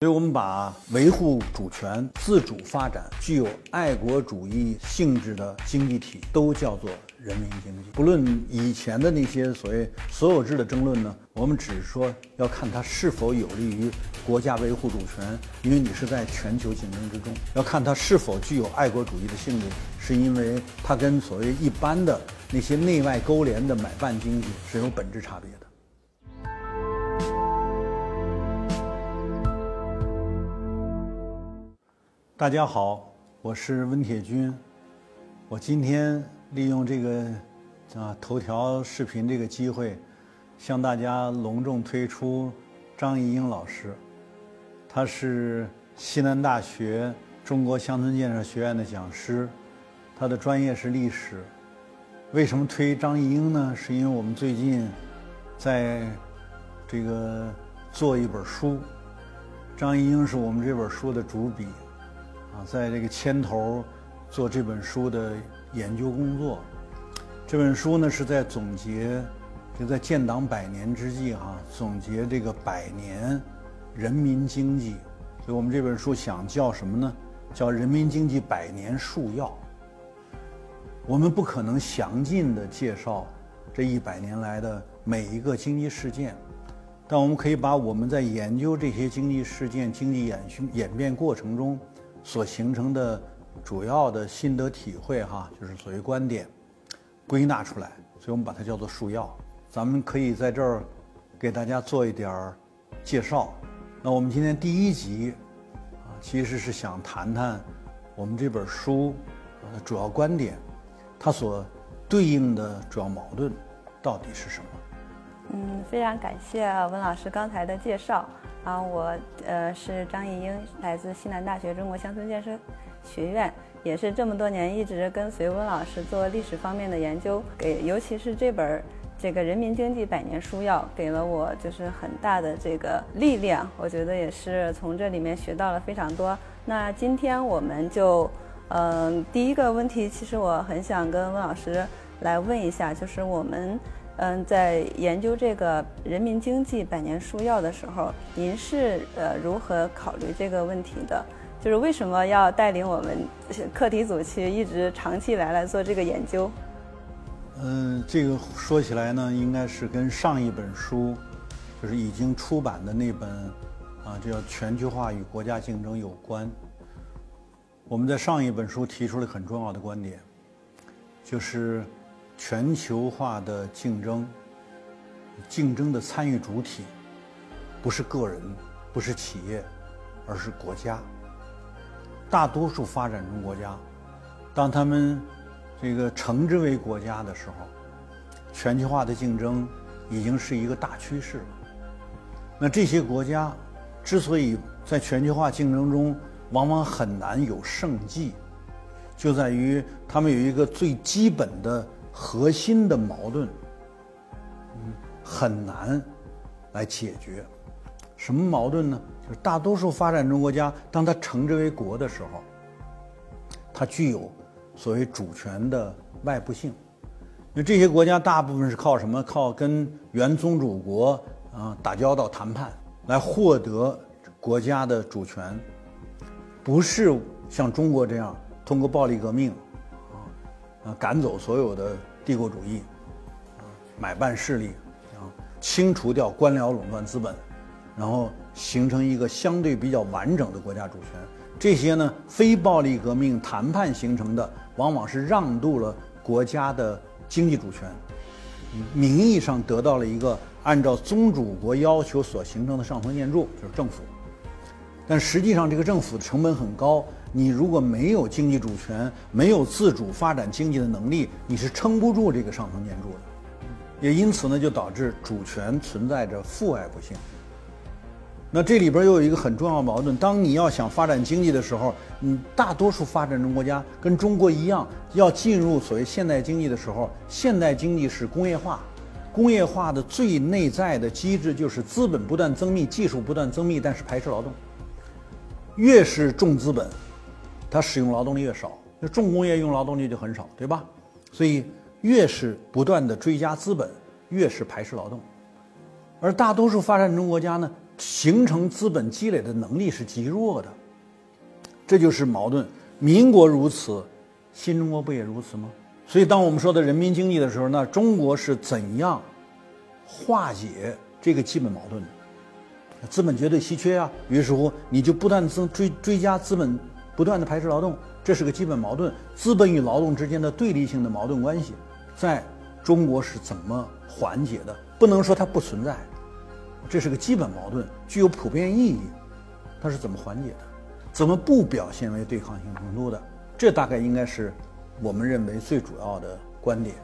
所以我们把维护主权、自主发展、具有爱国主义性质的经济体都叫做人民经济。不论以前的那些所谓所有制的争论呢，我们只是说要看它是否有利于国家维护主权，因为你是在全球竞争之中；要看它是否具有爱国主义的性质，是因为它跟所谓一般的那些内外勾连的买办经济是有本质差别的。大家好，我是温铁军。我今天利用这个啊头条视频这个机会，向大家隆重推出张一英老师。他是西南大学中国乡村建设学院的讲师，他的专业是历史。为什么推张一英呢？是因为我们最近在这个做一本书，张一英是我们这本书的主笔。在这个牵头做这本书的研究工作，这本书呢是在总结，就在建党百年之际哈，总结这个百年人民经济，所以我们这本书想叫什么呢？叫《人民经济百年述要》。我们不可能详尽的介绍这一百年来的每一个经济事件，但我们可以把我们在研究这些经济事件、经济演演变过程中。所形成的主要的心得体会，哈，就是所谓观点，归纳出来，所以我们把它叫做树要。咱们可以在这儿给大家做一点儿介绍。那我们今天第一集啊，其实是想谈谈我们这本书的主要观点，它所对应的主要矛盾到底是什么？嗯，非常感谢温老师刚才的介绍。啊，我呃是张艺英，来自西南大学中国乡村建设学院，也是这么多年一直跟随温老师做历史方面的研究，给尤其是这本这个《人民经济百年书要》，给了我就是很大的这个力量。我觉得也是从这里面学到了非常多。那今天我们就，嗯，第一个问题，其实我很想跟温老师来问一下，就是我们。嗯，在研究这个《人民经济百年书要》的时候，您是呃如何考虑这个问题的？就是为什么要带领我们课题组去一直长期来来做这个研究？嗯，这个说起来呢，应该是跟上一本书，就是已经出版的那本啊，叫《全球化与国家竞争》有关。我们在上一本书提出了很重要的观点，就是。全球化的竞争，竞争的参与主体不是个人，不是企业，而是国家。大多数发展中国家，当他们这个称之为国家的时候，全球化的竞争已经是一个大趋势了。那这些国家之所以在全球化竞争中往往很难有胜绩，就在于他们有一个最基本的。核心的矛盾，嗯，很难来解决。什么矛盾呢？就是大多数发展中国家，当它称之为国的时候，它具有所谓主权的外部性。因为这些国家大部分是靠什么？靠跟原宗主国啊打交道、谈判来获得国家的主权，不是像中国这样通过暴力革命。啊赶走所有的帝国主义，买办势力，啊，清除掉官僚垄断资本，然后形成一个相对比较完整的国家主权。这些呢，非暴力革命谈判形成的，往往是让渡了国家的经济主权，名义上得到了一个按照宗主国要求所形成的上层建筑，就是政府。但实际上，这个政府的成本很高。你如果没有经济主权，没有自主发展经济的能力，你是撑不住这个上层建筑的。也因此呢，就导致主权存在着负外部性。那这里边又有一个很重要的矛盾：当你要想发展经济的时候，你大多数发展中国家跟中国一样，要进入所谓现代经济的时候，现代经济是工业化，工业化的最内在的机制就是资本不断增密，技术不断增密，但是排斥劳动。越是重资本。它使用劳动力越少，那重工业用劳动力就很少，对吧？所以越是不断的追加资本，越是排斥劳动。而大多数发展中国家呢，形成资本积累的能力是极弱的，这就是矛盾。民国如此，新中国不也如此吗？所以，当我们说的人民经济的时候，那中国是怎样化解这个基本矛盾的？资本绝对稀缺啊，于是乎你就不断增追追加资本，不断的排斥劳动，这是个基本矛盾。资本与劳动之间的对立性的矛盾关系，在中国是怎么缓解的？不能说它不存在，这是个基本矛盾，具有普遍意义。它是怎么缓解的？怎么不表现为对抗性冲突的？这大概应该是我们认为最主要的观点，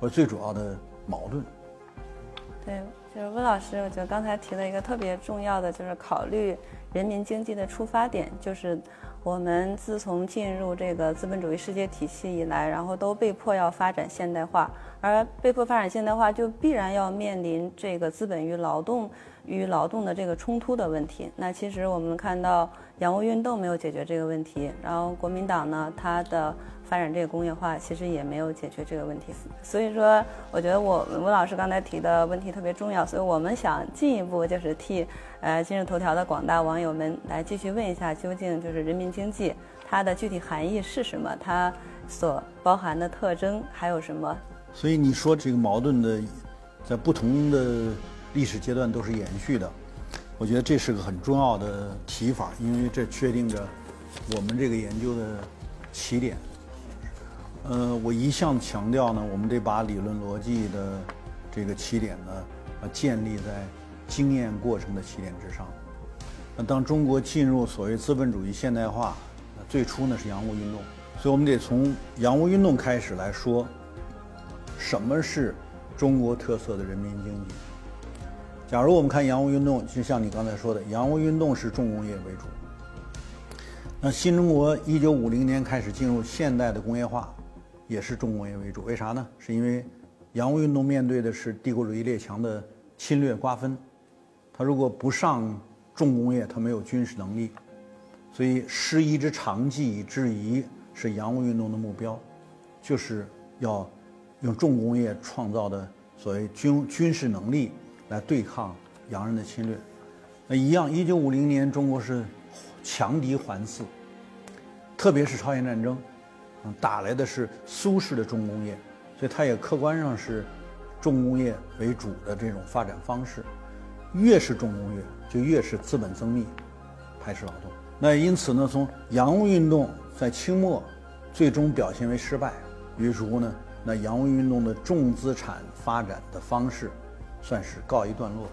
或最主要的矛盾。对。就是温老师，我觉得刚才提了一个特别重要的，就是考虑人民经济的出发点，就是我们自从进入这个资本主义世界体系以来，然后都被迫要发展现代化，而被迫发展现代化就必然要面临这个资本与劳动与劳动的这个冲突的问题。那其实我们看到洋务运动没有解决这个问题，然后国民党呢，它的。发展这个工业化，其实也没有解决这个问题。所以说，我觉得我吴老师刚才提的问题特别重要。所以我们想进一步就是替呃今日头条的广大网友们来继续问一下，究竟就是人民经济它的具体含义是什么？它所包含的特征还有什么？所以你说这个矛盾的，在不同的历史阶段都是延续的。我觉得这是个很重要的提法，因为这确定着我们这个研究的起点。呃，我一向强调呢，我们得把理论逻辑的这个起点呢，啊，建立在经验过程的起点之上。那当中国进入所谓资本主义现代化，最初呢是洋务运动，所以我们得从洋务运动开始来说，什么是中国特色的人民经济？假如我们看洋务运动，就像你刚才说的，洋务运动是重工业为主。那新中国一九五零年开始进入现代的工业化。也是重工业为主，为啥呢？是因为洋务运动面对的是帝国主义列强的侵略瓜分，他如果不上重工业，他没有军事能力，所以师夷之长技以制夷是洋务运动的目标，就是要用重工业创造的所谓军军事能力来对抗洋人的侵略。那一样，一九五零年中国是强敌环伺，特别是朝鲜战争。打来的是苏式的重工业，所以它也客观上是重工业为主的这种发展方式。越是重工业，就越是资本增密，排斥劳动。那因此呢，从洋务运动在清末最终表现为失败，于是乎呢，那洋务运动的重资产发展的方式算是告一段落。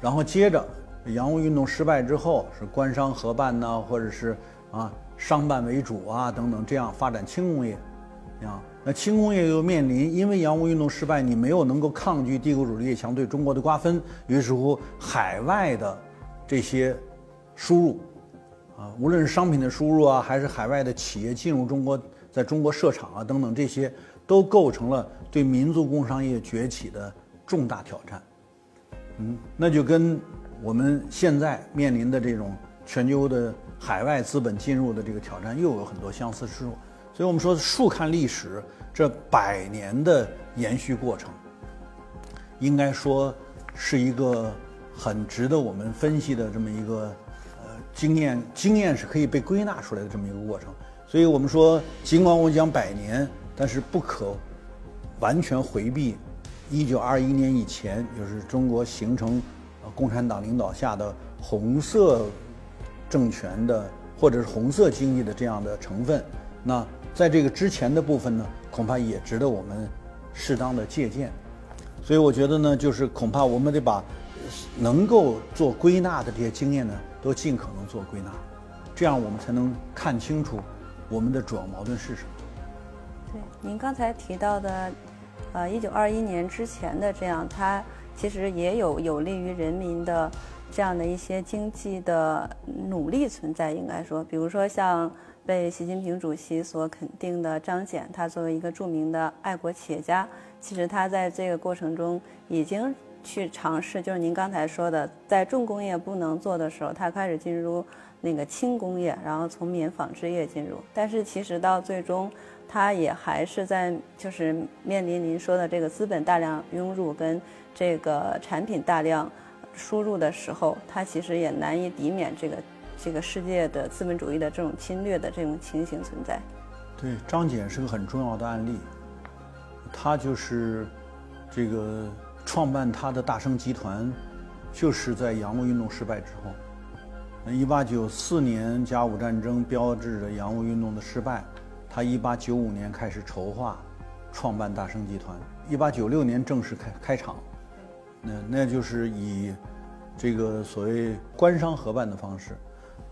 然后接着，洋务运动失败之后，是官商合办呢，或者是啊。商办为主啊，等等，这样发展轻工业，啊，那轻工业又面临，因为洋务运动失败，你没有能够抗拒帝国主义列强对中国的瓜分，于是乎海外的这些输入，啊，无论是商品的输入啊，还是海外的企业进入中国，在中国设厂啊，等等，这些都构成了对民族工商业崛起的重大挑战。嗯，那就跟我们现在面临的这种全球的。海外资本进入的这个挑战又有很多相似之处，所以我们说竖看历史这百年的延续过程，应该说是一个很值得我们分析的这么一个呃经验，经验是可以被归纳出来的这么一个过程。所以我们说，尽管我讲百年，但是不可完全回避一九二一年以前，就是中国形成共产党领导下的红色。政权的或者是红色经济的这样的成分，那在这个之前的部分呢，恐怕也值得我们适当的借鉴。所以我觉得呢，就是恐怕我们得把能够做归纳的这些经验呢，都尽可能做归纳，这样我们才能看清楚我们的主要矛盾是什么。对，您刚才提到的，呃，一九二一年之前的这样，它其实也有有利于人民的。这样的一些经济的努力存在，应该说，比如说像被习近平主席所肯定的张謇，他作为一个著名的爱国企业家，其实他在这个过程中已经去尝试，就是您刚才说的，在重工业不能做的时候，他开始进入那个轻工业，然后从棉纺织业进入，但是其实到最终，他也还是在就是面临您说的这个资本大量涌入跟这个产品大量。输入的时候，它其实也难以抵免这个这个世界的资本主义的这种侵略的这种情形存在。对，张謇是个很重要的案例，他就是这个创办他的大生集团，就是在洋务运动失败之后。一八九四年甲午战争标志着洋务运动的失败，他一八九五年开始筹划，创办大生集团，一八九六年正式开开厂，那那就是以这个所谓官商合办的方式，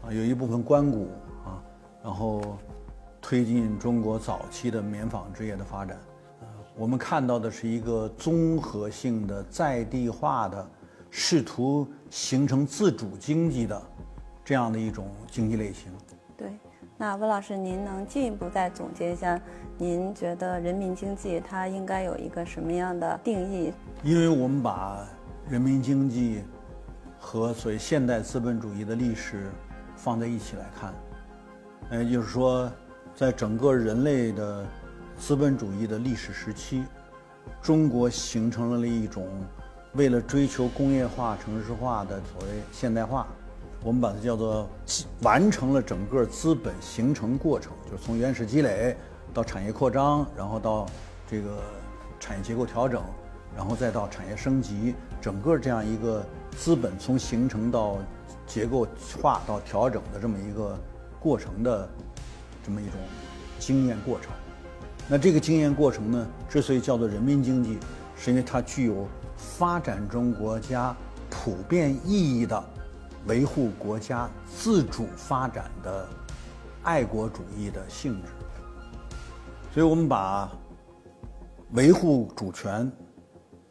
啊，有一部分官股啊，然后推进中国早期的棉纺织业的发展，呃，我们看到的是一个综合性的在地化的，试图形成自主经济的。这样的一种经济类型，对。那温老师，您能进一步再总结一下？您觉得人民经济它应该有一个什么样的定义？因为我们把人民经济和所谓现代资本主义的历史放在一起来看，呃，就是说，在整个人类的资本主义的历史时期，中国形成了一种为了追求工业化、城市化的所谓现代化。我们把它叫做完成了整个资本形成过程，就是从原始积累到产业扩张，然后到这个产业结构调整，然后再到产业升级，整个这样一个资本从形成到结构化到调整的这么一个过程的这么一种经验过程。那这个经验过程呢，之所以叫做人民经济，是因为它具有发展中国家普遍意义的。维护国家自主发展的爱国主义的性质，所以我们把维护主权、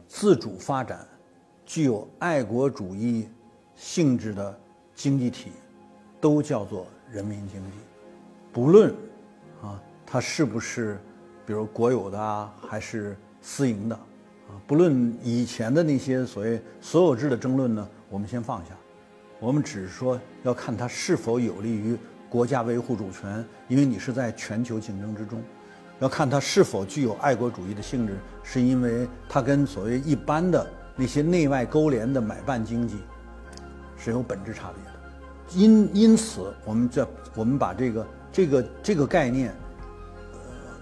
自主发展、具有爱国主义性质的经济体，都叫做人民经济。不论啊，它是不是比如国有的啊，还是私营的啊，不论以前的那些所谓所有制的争论呢，我们先放下。我们只是说要看它是否有利于国家维护主权，因为你是在全球竞争之中；要看它是否具有爱国主义的性质，是因为它跟所谓一般的那些内外勾连的买办经济是有本质差别的。因因此，我们在我们把这个这个这个概念，呃，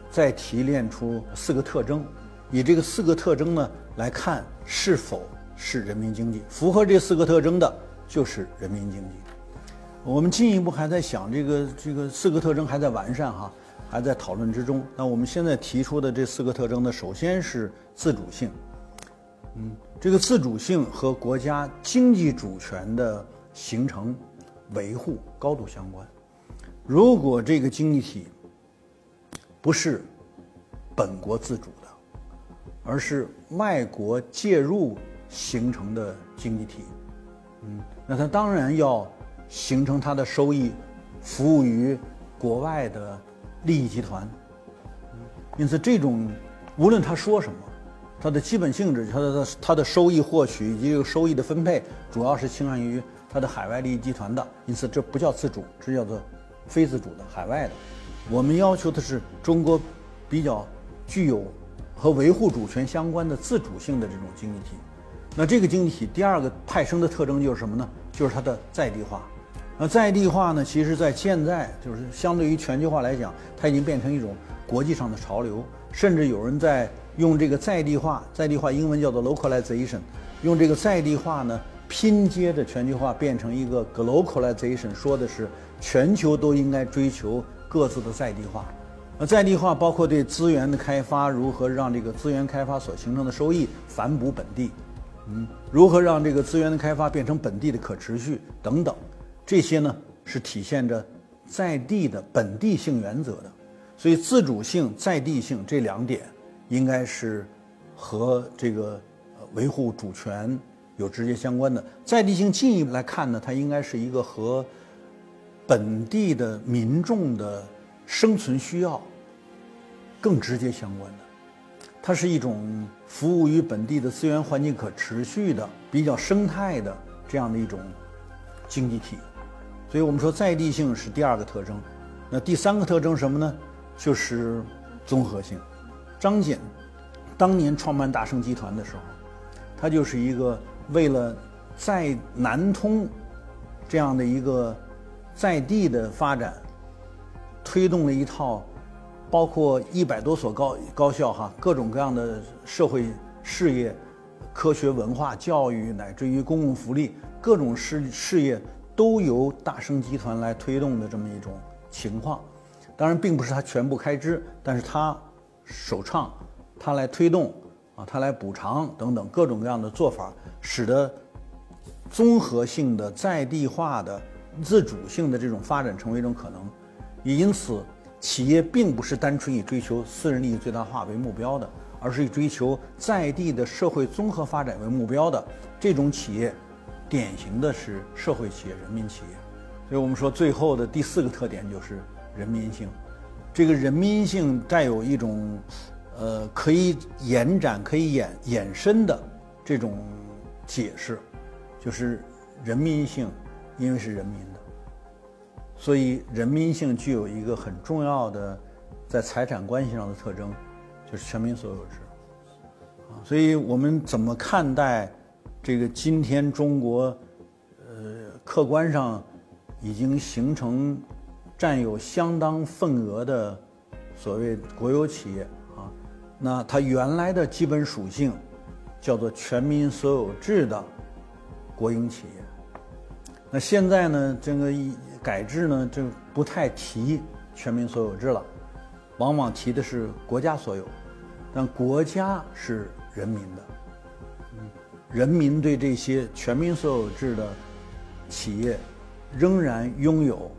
再提炼出四个特征，以这个四个特征呢来看是否是人民经济符合这四个特征的。就是人民经济，我们进一步还在想这个这个四个特征还在完善哈，还在讨论之中。那我们现在提出的这四个特征呢，首先是自主性，嗯，这个自主性和国家经济主权的形成、维护高度相关。如果这个经济体不是本国自主的，而是外国介入形成的经济体。嗯，那它当然要形成它的收益，服务于国外的利益集团。因此，这种无论他说什么，它的基本性质，它的它的收益获取以及这个收益的分配，主要是倾向于它的海外利益集团的。因此，这不叫自主，这叫做非自主的海外的。我们要求的是中国比较具有和维护主权相关的自主性的这种经济体。那这个经济体第二个派生的特征就是什么呢？就是它的在地化。那在地化呢，其实在现在就是相对于全球化来讲，它已经变成一种国际上的潮流。甚至有人在用这个在地化，在地化英文叫做 localization，用这个在地化呢拼接着全球化，变成一个 globalization，说的是全球都应该追求各自的在地化。那在地化包括对资源的开发，如何让这个资源开发所形成的收益反哺本地。嗯，如何让这个资源的开发变成本地的可持续等等，这些呢是体现着在地的本地性原则的。所以，自主性、在地性这两点应该是和这个维护主权有直接相关的。在地性进一步来看呢，它应该是一个和本地的民众的生存需要更直接相关的。它是一种服务于本地的资源环境可持续的、比较生态的这样的一种经济体，所以我们说在地性是第二个特征。那第三个特征什么呢？就是综合性。张謇当年创办大生集团的时候，他就是一个为了在南通这样的一个在地的发展，推动了一套包括一百多所高高校哈，各种各样的社会事业、科学文化、教育，乃至于公共福利各种事事业，都由大生集团来推动的这么一种情况。当然，并不是他全部开支，但是他首创，他来推动啊，他来补偿等等各种各样的做法，使得综合性的在地化的自主性的这种发展成为一种可能。也因此，企业并不是单纯以追求私人利益最大化为目标的，而是以追求在地的社会综合发展为目标的这种企业，典型的是社会企业、人民企业。所以我们说，最后的第四个特点就是人民性。这个人民性带有一种，呃，可以延展、可以衍衍生的这种解释，就是人民性，因为是人民。所以，人民性具有一个很重要的在财产关系上的特征，就是全民所有制。啊，所以我们怎么看待这个今天中国，呃，客观上已经形成占有相当份额的所谓国有企业啊？那它原来的基本属性叫做全民所有制的国营企业。那现在呢，这个一。改制呢，就不太提全民所有制了，往往提的是国家所有，但国家是人民的，嗯，人民对这些全民所有制的企业仍然拥有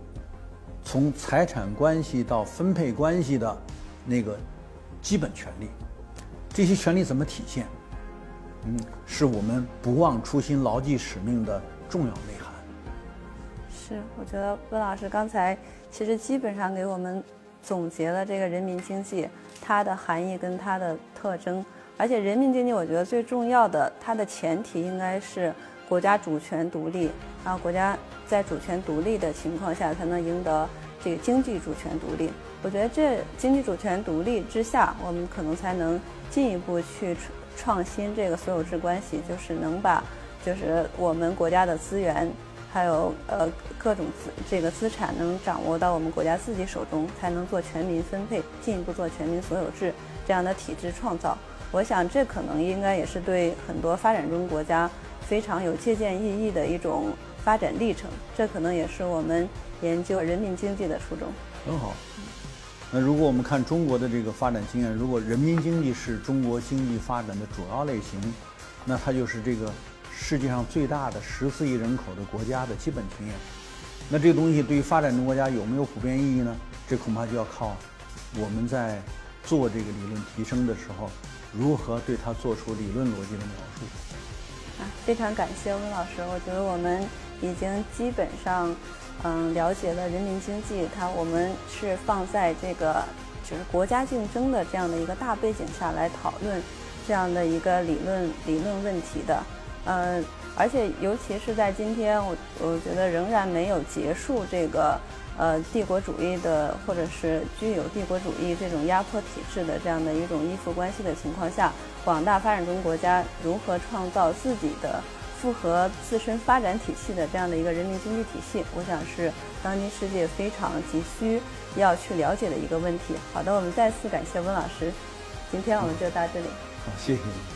从财产关系到分配关系的那个基本权利。这些权利怎么体现？嗯，是我们不忘初心、牢记使命的重要内涵。是，我觉得温老师刚才其实基本上给我们总结了这个人民经济它的含义跟它的特征，而且人民经济我觉得最重要的它的前提应该是国家主权独立，然后国家在主权独立的情况下才能赢得这个经济主权独立。我觉得这经济主权独立之下，我们可能才能进一步去创新这个所有制关系，就是能把就是我们国家的资源。还有呃各种资这个资产能掌握到我们国家自己手中，才能做全民分配，进一步做全民所有制这样的体制创造。我想这可能应该也是对很多发展中国家非常有借鉴意义的一种发展历程。这可能也是我们研究人民经济的初衷。很好。那如果我们看中国的这个发展经验，如果人民经济是中国经济发展的主要类型，那它就是这个。世界上最大的十四亿人口的国家的基本经验，那这个东西对于发展中国家有没有普遍意义呢？这恐怕就要靠我们在做这个理论提升的时候，如何对它做出理论逻辑的描述。啊，非常感谢温老师，我觉得我们已经基本上嗯了解了人民经济，它我们是放在这个就是国家竞争的这样的一个大背景下来讨论这样的一个理论理论问题的。嗯，而且尤其是在今天，我我觉得仍然没有结束这个呃帝国主义的，或者是具有帝国主义这种压迫体制的这样的一种依附关系的情况下，广大发展中国家如何创造自己的符合自身发展体系的这样的一个人民经济体系，我想是当今世界非常急需要去了解的一个问题。好的，我们再次感谢温老师，今天我们就到这里。好，谢谢你。